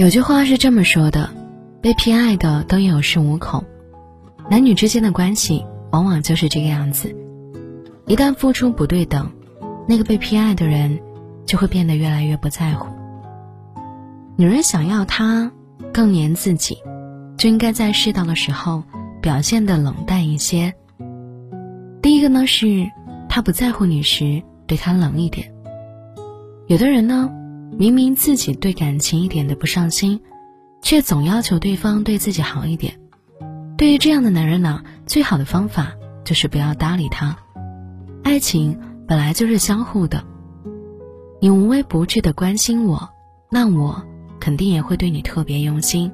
有句话是这么说的：被偏爱的都有恃无恐。男女之间的关系往往就是这个样子，一旦付出不对等，那个被偏爱的人就会变得越来越不在乎。女人想要他更黏自己，就应该在适当的时候表现的冷淡一些。第一个呢是，他不在乎你时对他冷一点。有的人呢。明明自己对感情一点都不上心，却总要求对方对自己好一点。对于这样的男人呢，最好的方法就是不要搭理他。爱情本来就是相互的，你无微不至的关心我，那我肯定也会对你特别用心。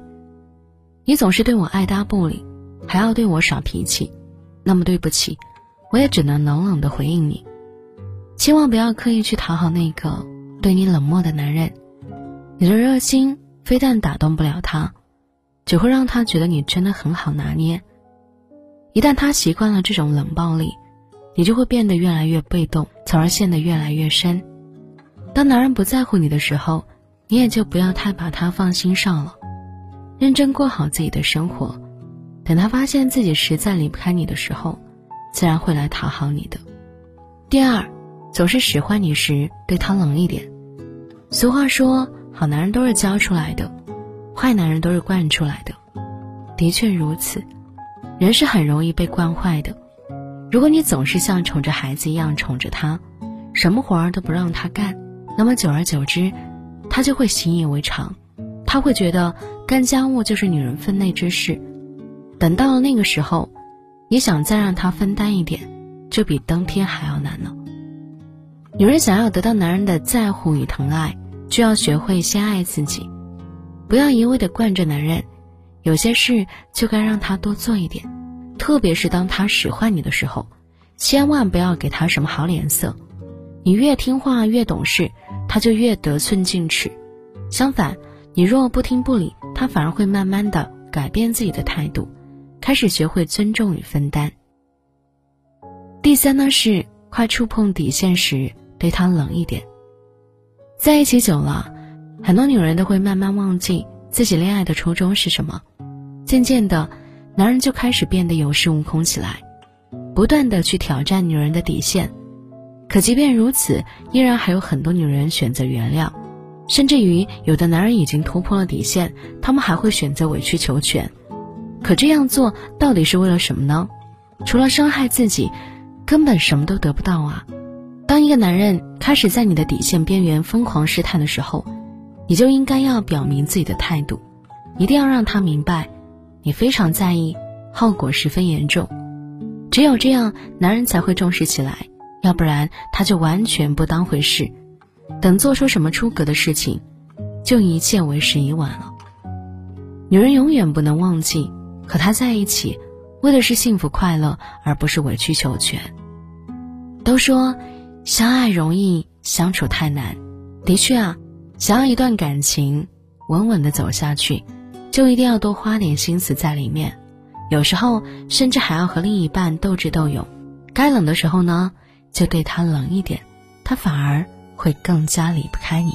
你总是对我爱搭不理，还要对我耍脾气，那么对不起，我也只能冷冷的回应你。千万不要刻意去讨好那个。对你冷漠的男人，你的热心非但打动不了他，只会让他觉得你真的很好拿捏。一旦他习惯了这种冷暴力，你就会变得越来越被动，从而陷得越来越深。当男人不在乎你的时候，你也就不要太把他放心上了，认真过好自己的生活。等他发现自己实在离不开你的时候，自然会来讨好你的。第二。总是使唤你时，对他冷一点。俗话说，好男人都是教出来的，坏男人都是惯出来的。的确如此，人是很容易被惯坏的。如果你总是像宠着孩子一样宠着他，什么活儿都不让他干，那么久而久之，他就会习以为常。他会觉得干家务就是女人分内之事。等到了那个时候，你想再让他分担一点，就比登天还要难了。女人想要得到男人的在乎与疼爱，就要学会先爱自己，不要一味的惯着男人。有些事就该让他多做一点，特别是当他使唤你的时候，千万不要给他什么好脸色。你越听话越懂事，他就越得寸进尺。相反，你若不听不理，他反而会慢慢的改变自己的态度，开始学会尊重与分担。第三呢是快触碰底线时。对他冷一点。在一起久了，很多女人都会慢慢忘记自己恋爱的初衷是什么。渐渐的，男人就开始变得有恃无恐起来，不断的去挑战女人的底线。可即便如此，依然还有很多女人选择原谅，甚至于有的男人已经突破了底线，他们还会选择委曲求全。可这样做到底是为了什么呢？除了伤害自己，根本什么都得不到啊！当一个男人开始在你的底线边缘疯狂试探的时候，你就应该要表明自己的态度，一定要让他明白，你非常在意，后果十分严重。只有这样，男人才会重视起来，要不然他就完全不当回事。等做出什么出格的事情，就一切为时已晚了。女人永远不能忘记，和他在一起，为的是幸福快乐，而不是委曲求全。都说。相爱容易，相处太难。的确啊，想要一段感情稳稳的走下去，就一定要多花点心思在里面。有时候甚至还要和另一半斗智斗勇。该冷的时候呢，就对他冷一点，他反而会更加离不开你。